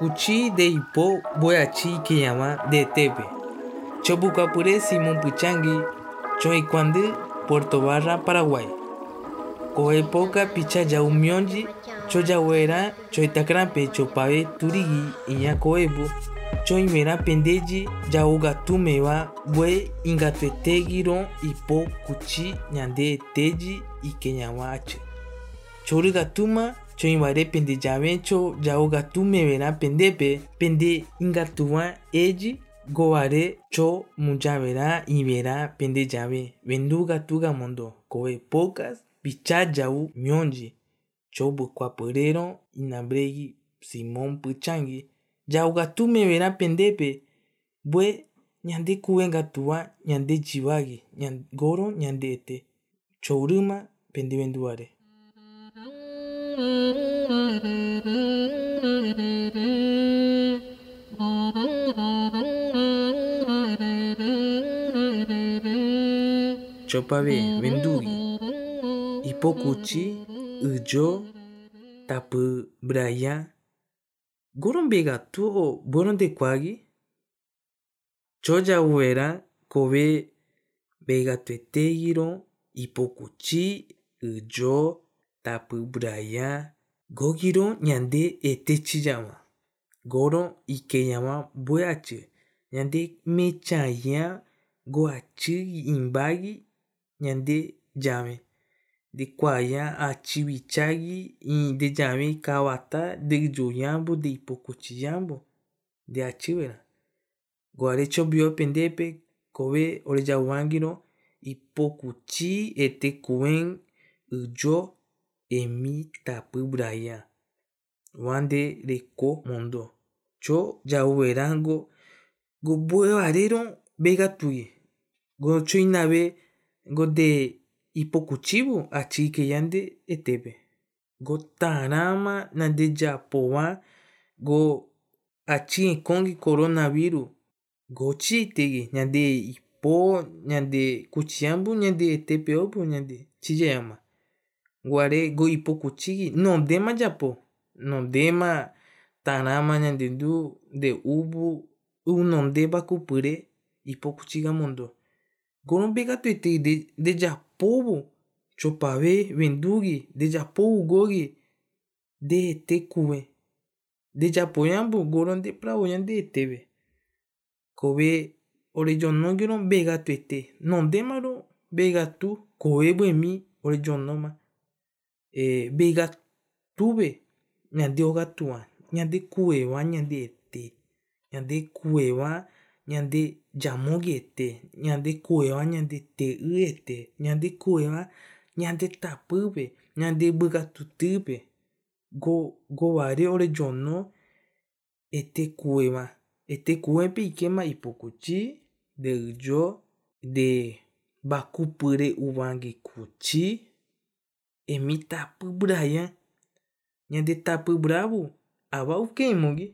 Cuchi de Ipo Boyachi llama de Tepe. Chobucapure Simón Puchangi, Choicuandí, Puerto Barra, Paraguay. Coepoca Picha Yaumionji, Choyawera, Choitacrampe, Chopave, Turigi, Iña Coebo, Choimera Pendeji, Yaugatumeva, Bue, Ingatuetegiro, Ipo, Cuchi, Ñande, Teji, y Keñawache. Chorigatuma, choimbare pende javencho jauga tume verá pendepe pende ingatuwa eji goare cho y verá pende llave venduga tuga mondo koe pocas picha jau mionji cho bucuapurero inabregi simón puchangi jauga tume verá pendepe bue ñande kuenga tuwa ñande chivagi goro ñande ete chourima pende venduare Chopave, Vendugi, Hipocuchi, Ujo, Tapu, Braya, Gorombega tuo Boronde Kwagi, Choja Uera, Kobe, Vega Tuetegiro, Hipocuchi, Ujo, Tapu, Braya, Gogiro, Ñande, Etechiyama. Goro Ikeyama Buachi, Ñande Mechaya, Goachi, Imbagi, Ñande Llame. De Kwaya a Chivichagi y de Llame Kawata, de Yoyambo, de Ipocuchiyambo, de Achivera. Guarecho vio pendepe, Kobe, Oreyawangiro, Ipocuchi, Ete Kuen, Ujo, Emi Tapu Braya. Wande Reko Mondo. Cho Yauerango, Go Buevarero, Vega Tuye. Go Choinabe, Go de Ipocuchibo, Achi que yande Etebe. Go Tarama, Nande Japoa, Go Achi Kongi Coronavirus. Go Chitegi, Ñande Ipo, Ñande Kuchiambu, Ñande Etepe Opo, Ñande. Guare Go Ipocuchigi, no dema Japo. No dema Tarama, Ñande Du, de Ubu, Unonde Bakupure, Ipocuchiga Mondo. Goron Vega Tuete de, de Japobo. Chopave, Vendugi, de Japobu Gogi, de Tekue. De Japoyambu, Goron de Praboyan de Tebe. Kobe, Goron Vega Tuete. Non demaro, Vega tu, Koe Buemi, Orejon E, vega tuve ñande ogatua ñande kueva ñande ete ñande kueva ñande yamogui ete ñande kueva ñande tei ete ñande kueva ñande tapýpe ñande vegatutýpe govare go orejono ete kueva ete kuépe ikema ipukuchi de yjo de vakupyre uvangi kuchi emi tapu braya nyande tapu bravo. Aba ukemogi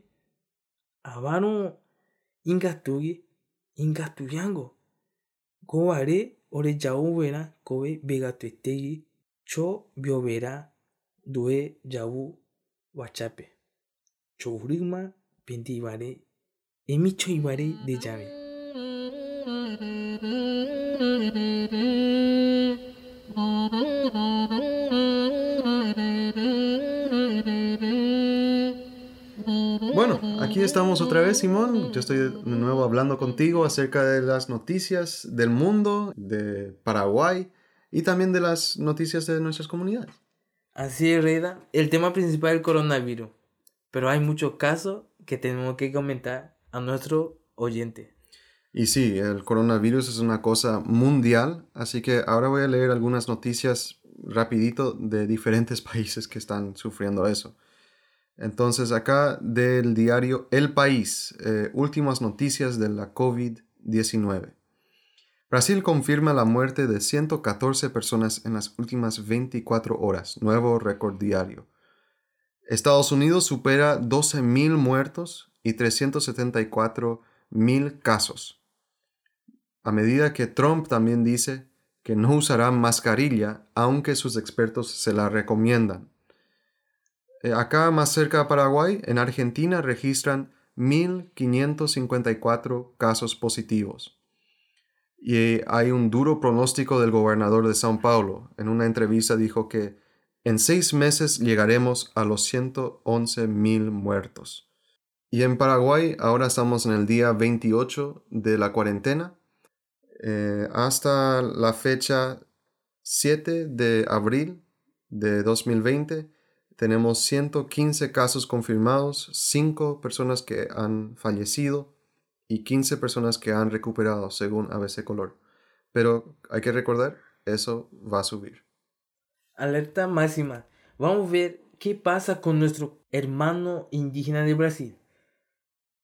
abaro ingatugi ingatu yango. Goare ore jau vera kobe begato etegi cho biovera due jau wachape. Chourima pendibare emicho ibare de llave Bueno, aquí estamos otra vez, Simón. Yo estoy de nuevo hablando contigo acerca de las noticias del mundo, de Paraguay y también de las noticias de nuestras comunidades. Así es, Reda. El tema principal es el coronavirus. Pero hay muchos casos que tenemos que comentar a nuestro oyente. Y sí, el coronavirus es una cosa mundial, así que ahora voy a leer algunas noticias rapidito de diferentes países que están sufriendo eso. Entonces acá del diario El País, eh, últimas noticias de la COVID-19. Brasil confirma la muerte de 114 personas en las últimas 24 horas, nuevo récord diario. Estados Unidos supera 12.000 muertos y 374.000 casos. A medida que Trump también dice que no usará mascarilla, aunque sus expertos se la recomiendan. Eh, acá más cerca de Paraguay, en Argentina, registran 1.554 casos positivos. Y hay un duro pronóstico del gobernador de Sao Paulo. En una entrevista dijo que en seis meses llegaremos a los 111.000 muertos. Y en Paraguay ahora estamos en el día 28 de la cuarentena. Eh, hasta la fecha 7 de abril de 2020 tenemos 115 casos confirmados, 5 personas que han fallecido y 15 personas que han recuperado según ABC Color. Pero hay que recordar, eso va a subir. Alerta máxima. Vamos a ver qué pasa con nuestro hermano indígena de Brasil.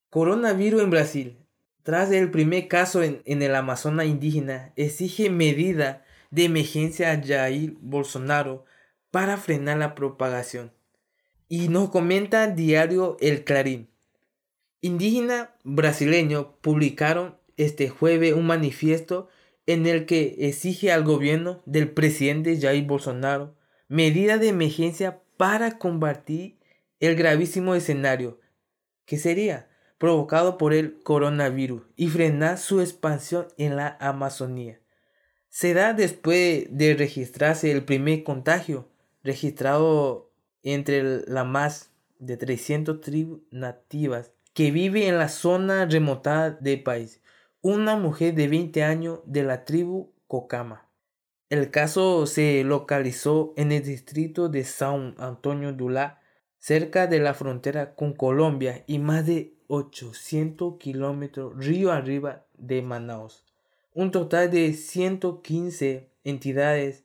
Coronavirus en Brasil. Tras el primer caso en, en el Amazonas indígena, exige medida de emergencia a Jair Bolsonaro para frenar la propagación. Y nos comenta diario El Clarín. Indígena brasileño publicaron este jueves un manifiesto en el que exige al gobierno del presidente Jair Bolsonaro medidas de emergencia para combatir el gravísimo escenario que sería provocado por el coronavirus y frenar su expansión en la Amazonía. Se da después de registrarse el primer contagio registrado entre las más de 300 tribus nativas que vive en la zona remota del país, una mujer de 20 años de la tribu Cocama. El caso se localizó en el distrito de San Antonio Dulá, cerca de la frontera con Colombia y más de 800 kilómetros río arriba de Manaus. Un total de 115 entidades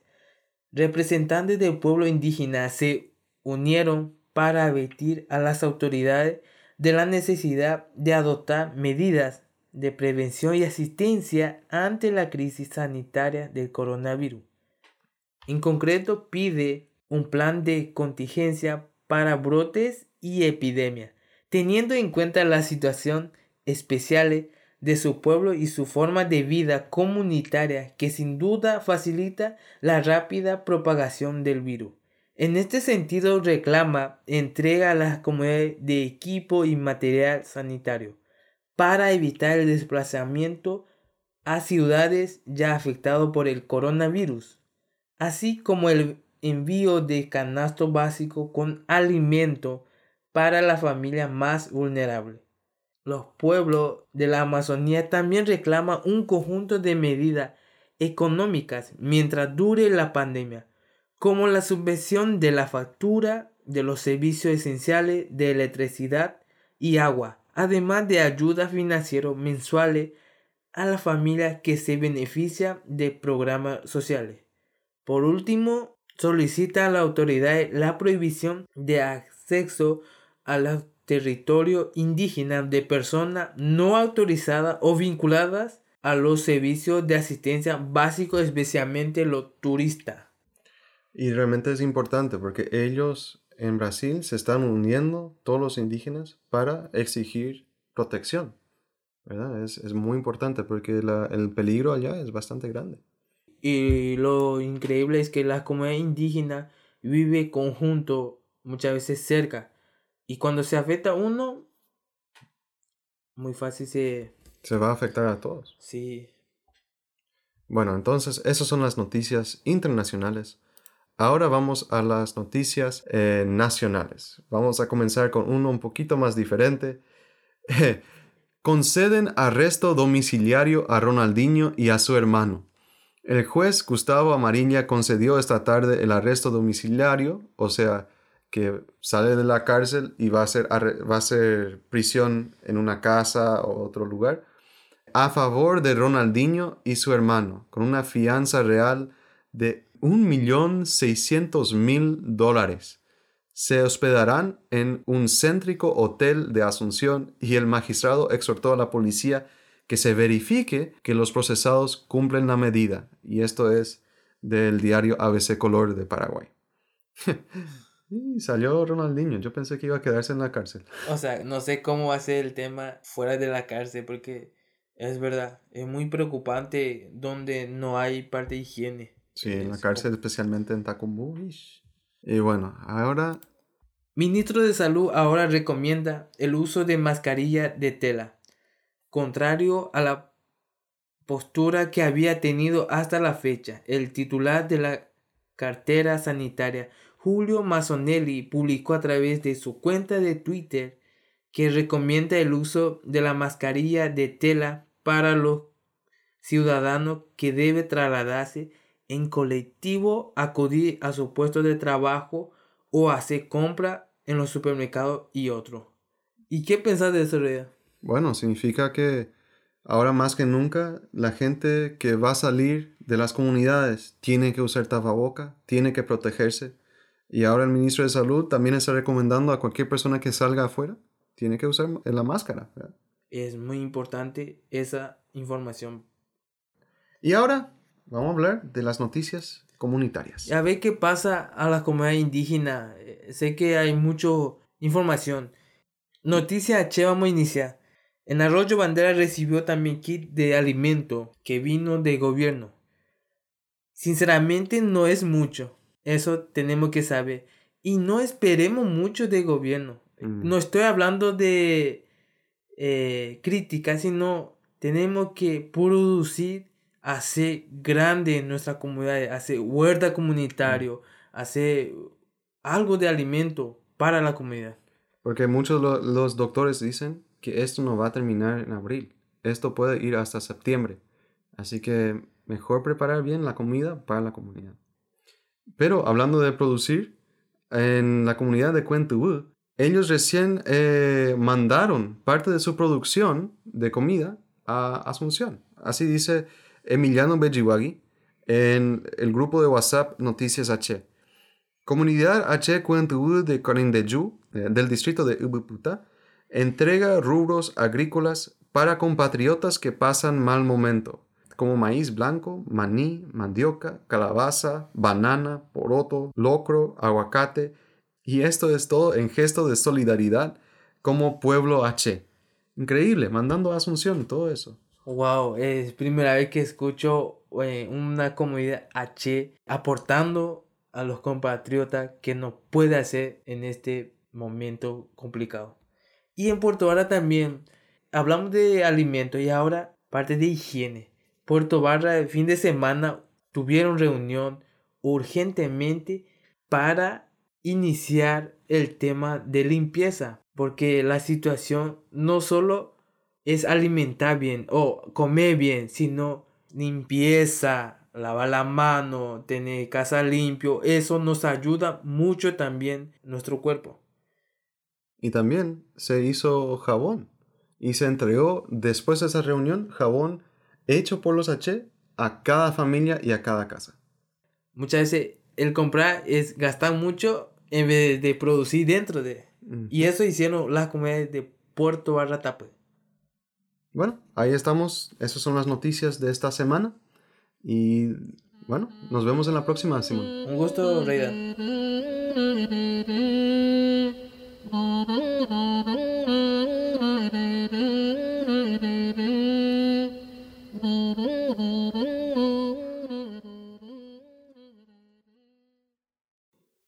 representantes del pueblo indígena se unieron para advertir a las autoridades de la necesidad de adoptar medidas de prevención y asistencia ante la crisis sanitaria del coronavirus. En concreto, pide un plan de contingencia para brotes y epidemias, teniendo en cuenta la situación especial de su pueblo y su forma de vida comunitaria que sin duda facilita la rápida propagación del virus. En este sentido reclama entrega a las comunidades de equipo y material sanitario para evitar el desplazamiento a ciudades ya afectadas por el coronavirus, así como el envío de canasto básico con alimento para la familia más vulnerable. Los pueblos de la Amazonía también reclaman un conjunto de medidas económicas mientras dure la pandemia, como la subvención de la factura de los servicios esenciales de electricidad y agua, además de ayudas financieras mensuales a la familia que se beneficia de programas sociales. Por último, solicita a la autoridad la prohibición de acceso a los territorios indígenas de personas no autorizadas o vinculadas a los servicios de asistencia básicos, especialmente los turistas. Y realmente es importante porque ellos en Brasil se están uniendo todos los indígenas para exigir protección. ¿verdad? Es, es muy importante porque el peligro allá es bastante grande. Y lo increíble es que la comunidad indígena vive conjunto, muchas veces cerca. Y cuando se afecta a uno, muy fácil se... Se va a afectar a todos. Sí. Bueno, entonces esas son las noticias internacionales. Ahora vamos a las noticias eh, nacionales. Vamos a comenzar con uno un poquito más diferente. Conceden arresto domiciliario a Ronaldinho y a su hermano. El juez Gustavo Amarilla concedió esta tarde el arresto domiciliario, o sea, que sale de la cárcel y va a ser, va a ser prisión en una casa o otro lugar, a favor de Ronaldinho y su hermano, con una fianza real de mil dólares. Se hospedarán en un céntrico hotel de Asunción y el magistrado exhortó a la policía que se verifique que los procesados cumplen la medida. Y esto es del diario ABC Color de Paraguay. y salió Ronaldinho. Yo pensé que iba a quedarse en la cárcel. O sea, no sé cómo va a ser el tema fuera de la cárcel porque es verdad, es muy preocupante donde no hay parte de higiene. Sí, en la cárcel, especialmente en Tacumbu. Y bueno, ahora... Ministro de Salud ahora recomienda el uso de mascarilla de tela, contrario a la postura que había tenido hasta la fecha. El titular de la cartera sanitaria, Julio Mazzonelli, publicó a través de su cuenta de Twitter que recomienda el uso de la mascarilla de tela para los ciudadanos que debe trasladarse en colectivo, acudir a su puesto de trabajo o hacer compra en los supermercados y otros. ¿Y qué pensás de eso, Reda? Bueno, significa que ahora más que nunca la gente que va a salir de las comunidades tiene que usar tapaboca, tiene que protegerse. Y ahora el ministro de Salud también está recomendando a cualquier persona que salga afuera, tiene que usar la máscara. Es muy importante esa información. Y ahora vamos a hablar de las noticias comunitarias. A ver qué pasa a la comunidad indígena. Eh, sé que hay mucha información. Noticia H, vamos a iniciar. En Arroyo Bandera recibió también kit de alimento que vino del gobierno. Sinceramente no es mucho. Eso tenemos que saber. Y no esperemos mucho del gobierno. Mm. No estoy hablando de eh, crítica, sino tenemos que producir hacer grande nuestra comunidad, hacer huerta comunitario, hacer algo de alimento para la comunidad. Porque muchos lo- los doctores dicen que esto no va a terminar en abril. Esto puede ir hasta septiembre. Así que mejor preparar bien la comida para la comunidad. Pero hablando de producir, en la comunidad de Cuentubú, ellos recién eh, mandaron parte de su producción de comida a Asunción. Así dice Emiliano Bejiwagi en el grupo de WhatsApp Noticias H. Comunidad H Cuentubú de Corindeyú, eh, del distrito de Ubuputa, entrega rubros agrícolas para compatriotas que pasan mal momento, como maíz blanco, maní, mandioca, calabaza, banana, poroto, locro, aguacate, y esto es todo en gesto de solidaridad como pueblo H. Increíble, mandando a Asunción todo eso. Wow, es primera vez que escucho eh, una comunidad H aportando a los compatriotas que no puede hacer en este momento complicado. Y en Puerto Vara también hablamos de alimentos y ahora parte de higiene. Puerto Barra el fin de semana tuvieron reunión urgentemente para iniciar el tema de limpieza, porque la situación no solo es alimentar bien o comer bien, sino limpieza, lavar la mano, tener casa limpio, eso nos ayuda mucho también nuestro cuerpo. Y también se hizo jabón y se entregó después de esa reunión jabón hecho por los H a cada familia y a cada casa. Muchas veces el comprar es gastar mucho en vez de producir dentro de. Mm. Y eso hicieron las comunidades de Puerto Barra Tape. Bueno, ahí estamos. Esas son las noticias de esta semana. Y bueno, nos vemos en la próxima, Simón. Un gusto, Reida.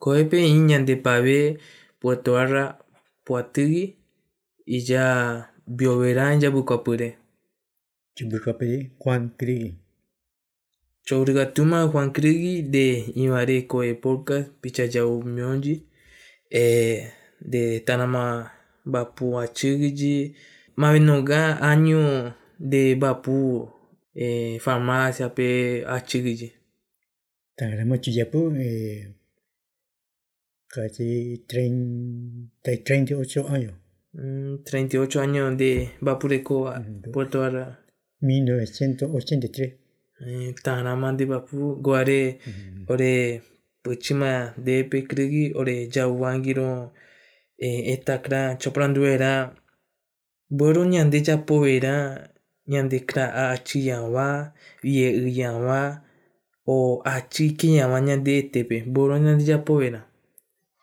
Coepe iñan de pave Puerto Barra Puatugui y ya bioverán ya bucapure. Chibucape, Juan Crigi. Chowrigatuma Juan Krigi de Imare Podcast Pichayau Myonji eh, de Tanama Bapu Achigiji Mavenoga año de Bapu eh, farmacia pe Achigiji Tangrama Chiyapu, eh, casi 30, 38 años. Mm, 38 años de Bapureco a Puerto Ara. 1983. Tanama de Bapu, Guare, Ore, Puchima de Pekrigi, Ore, Jawangiro, Estakra, eh, Chopranduera, Boro Nyande Chapoera, Nyande Kra Achi Yanwa, Ye Yanwa, O Achi Kiyawa Nyande Tepe, Boro Nyande Chapoera.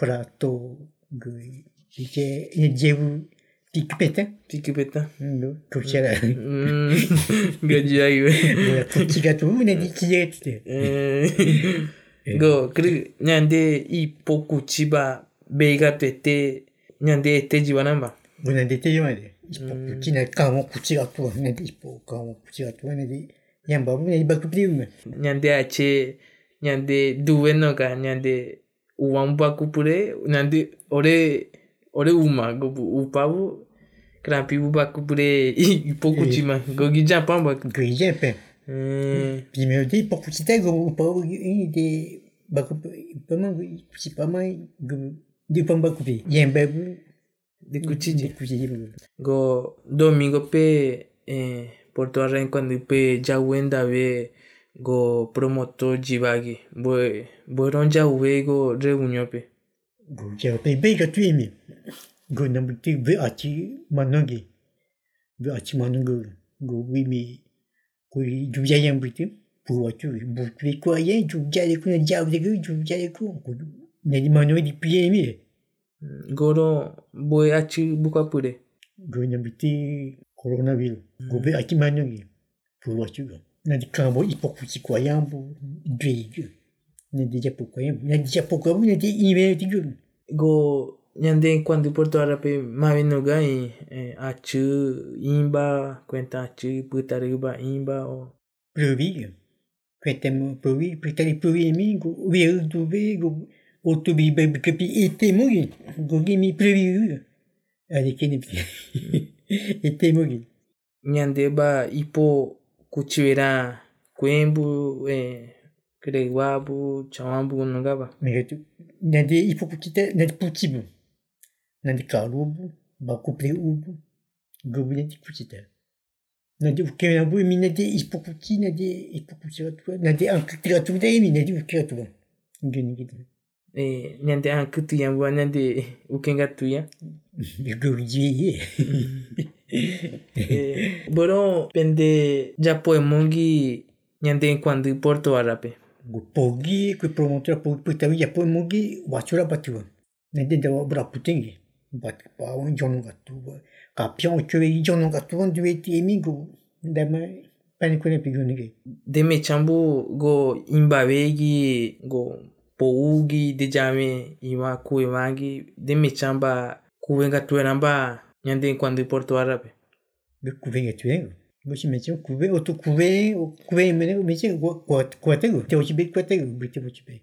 plato gue dike ye jeu tik peta tik peta no tu chera ga ji ai we tu chiga tu mune go kri nyande i poku chiba tu, tete nyande te ji wana ba mune de te yoma de i poku ki na ka mo kuchi ga tu ne di po ka kuchi ga tu nyamba mune ba kupi me nyande ache nyande duwe no ka nyande uwambakupule nandi ole ole uma upavu krampi ubakupule ipokuchima eh. gogija pamba. Gogija pe. Eh. Puis me dit pour petit tag upavu ide bakup pama petit pama de pamba kupi yembe de kuchiji kuchiji go domingo pe eh, por toda rencontre pe jawenda ve go promotor jibagi. Bo bo ronja uwe go reunyo pe go ja pe be ga tu go na be achi manangi be achi manangi go wi mi ko i yang buti bo wa tu bo tu ko ya ju ja de ko ja de ko ju de ko go ne ni di pi mi go ro bo hmm. achi bu ka go na buti corona bil go be achi manangi bo wa go nadi kambo ipo kuti kwa yambo dwiju nadi japo kwa yambo nadi japo kwa yambo nadi ime dwiju go nyande kwandu porto arape mawe no gai eh, achu imba kwenta achu putariba imba o. Pruvi kwenta mo pruvi putari pruvi mi go we do go o to be baby kapi ete mo go gi mi pruvi ade kini mm. ete mo nyande ba ipo kuchiwera kwembu eh, krewabu chawambu nogaba Me tu na de il faut que tu te na de putibu. Na de karubu ba couple ubu. Go bi de putita. Na de ke na bu mi na de il faut que tu na de il faut que tu na de an kira tu de mi na de kira tu. Gini gidi. eh, nyande an kutu yambu nyande ukenga tuya Go gi. eh, Boro pende japoe mongi nyande kwandi porto arape. Pogi kui promotora pogi putawi japoe mongi wachura batiwa. Nende dawa bra putengi. Bat pa un jono gatuwa. Kapion chwe i jono gatuwa duwe ti emigo. Ndama pani kune pigoni ge. Deme chambu go imbabegi go pougi dejame imakuwe magi, Deme chamba kuwenga tuwe namba nyande cuando Porto Arape be kuve tu en go si meche kuve o to kuve o kuve me ne meche go ko ko te go te o chi be ko te go be te o chi be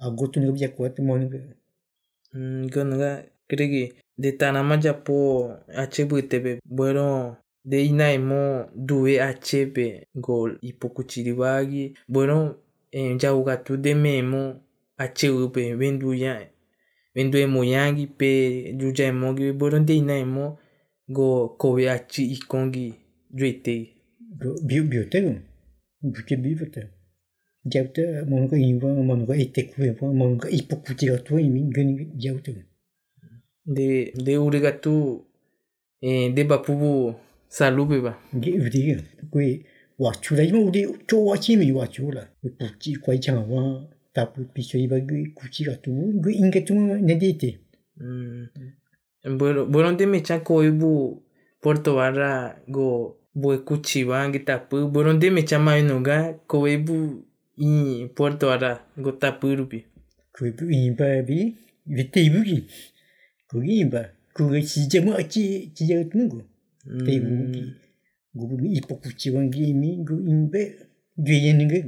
a go tu ne be ko te mo ne mm, go naga kregi de tanama japo achebu tebe bueno de inaimo due achebe go ipokuchiribagi bueno eh, jauga tu de memo acheu pe vendu ya Venduemo yangi pe yujaemo gi boronde inaemo go kobeachi ikongi juete Biu biute gun. buke bivate. jaute monoga inva monoga eteku ewa monoga ipokuti gatu imin gani jauta gun. De de uregatu eh, de bapubu salube ba. ngi urega. Kue wachula imo ure chowachi mi wachula Kuchi kwai changa wa. tapu piso iba gui kuchik atu gu inga tu nediti bueno bueno te me chaco ibu Puerto Barra go bu kuchiba ngi tapu bueno te me chama inuga ko ibu in Puerto Barra go tapu rupi ko ibu imba bi vite ibu gi ko imba ko ge chije mo achi chije tu ngu te ibu gi Gubu mi ipo kuchiba ngi mi gu imbe gyeyen ngi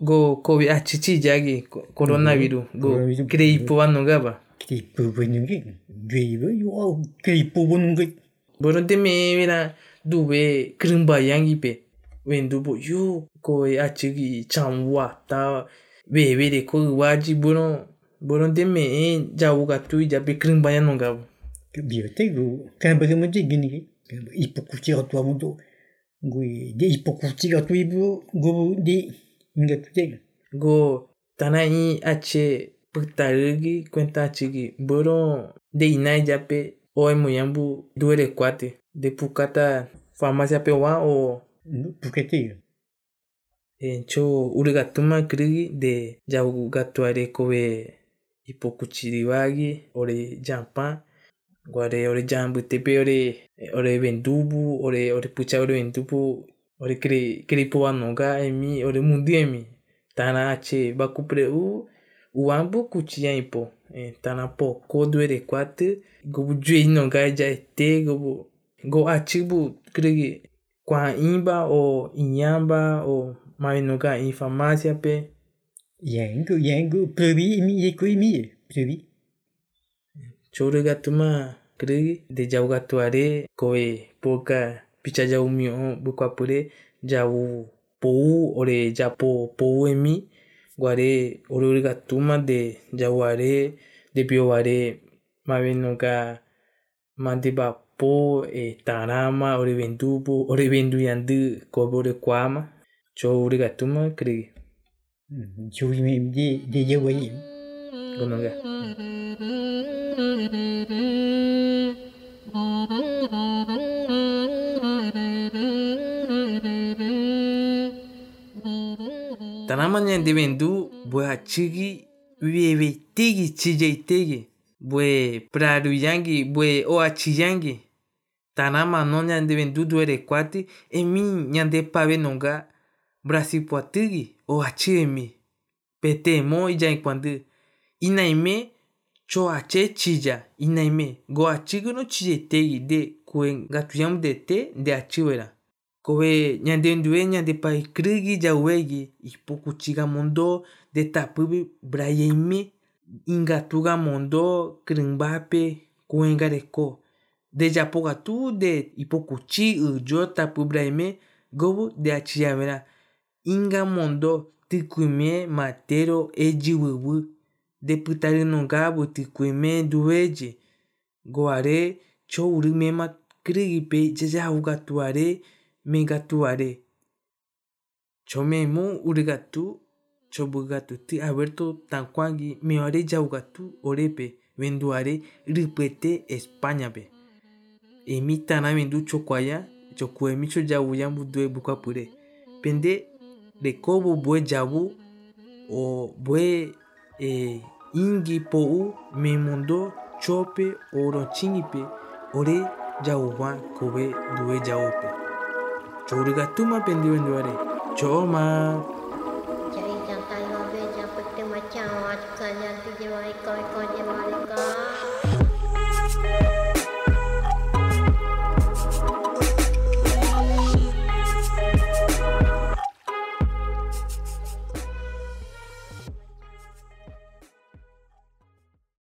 go kobi achi ah, chi jagi coronavirus. Go gripe wanu gaba gripe wanu ge gripe yo gripe wanu ge bono te me mira dube krimba yangi pe wendu bo yo ko achi ah, gi chamwa ta bebe de ko waji bono bono te me eh, ja uga tu ja pe krimba yanu gaba biote go kan bege mo jigi ni ipokuti ro gui de ipokuti ro ibu go de tu de go tana i ache putarugi cuenta chigi boro de inai jape o emuyambu cuate de pukata farmacia pewa o Pukete. encho urigatuma krigi de jau gatuare kobe ipokuchiriwagi ore jampa guare ore jambu tepe ore ore vendubu ore ore pucha ore ori kiri kiri po wanoga emi ori mundi emi. Tana ache bakupre u uambu kuchia ipo. E, tana po kodo ere kwate gobu jue inoga ja ete gobu go atibu kiri kwa imba o inyamba o mainoga in farmácia pe. Yango yango probi mi eko mi probi choro gatuma kiri de jau gatuare koe poka picha jau mio bukwapure jau pou ore ja po pou emi guare ore ore gatuma de jauare de bioare mave no ga mande ba po e tarama ore vendubu ore vendu yandu kobe ore kwama cho ore gatuma krigi Chu imi, de, de, yewa, imi. Gonoga Tanama nyande vendu bwe achigi vieve tigi. Chije tigi bwe praru yangi bwe o achiyangi tanama no nyande vendu duere kwati emi nyande pave nonga brasi puatigi o achi emi pete mo ija kwande inaime cho ache chija inaime go achigu no chije tegi de kuen gatuyam de te de achiwera kove ñandeundue ñandepaikyrýgui jauvégui ipukuchígamondo ndetapýpe mbyayeimi ingatúgamondo kyrymbápe kuengareko. Ndejapo katu nde ipokuchi de tapy mbyaime govu ndeachi javérã ingamondo tykyme matéro ejyvyvy ndepytarynonga vyetykuéme nduvéje goare chourymema kyrýguipe jajahukatuare ugatuare megatuare chomemo urigatu chobugatu ti aberto tankwangi meore jaugatu orepe venduare ripete España pe emi tana vendu chokwaya chokuemi chojabuya budue bukwapure pende de kobo bue jabu o bue e ingi pou memondo chope oro chingipe ore jauwa kobe due jaupe चोरी का तुम पेंदी वेंदो अरे चो मां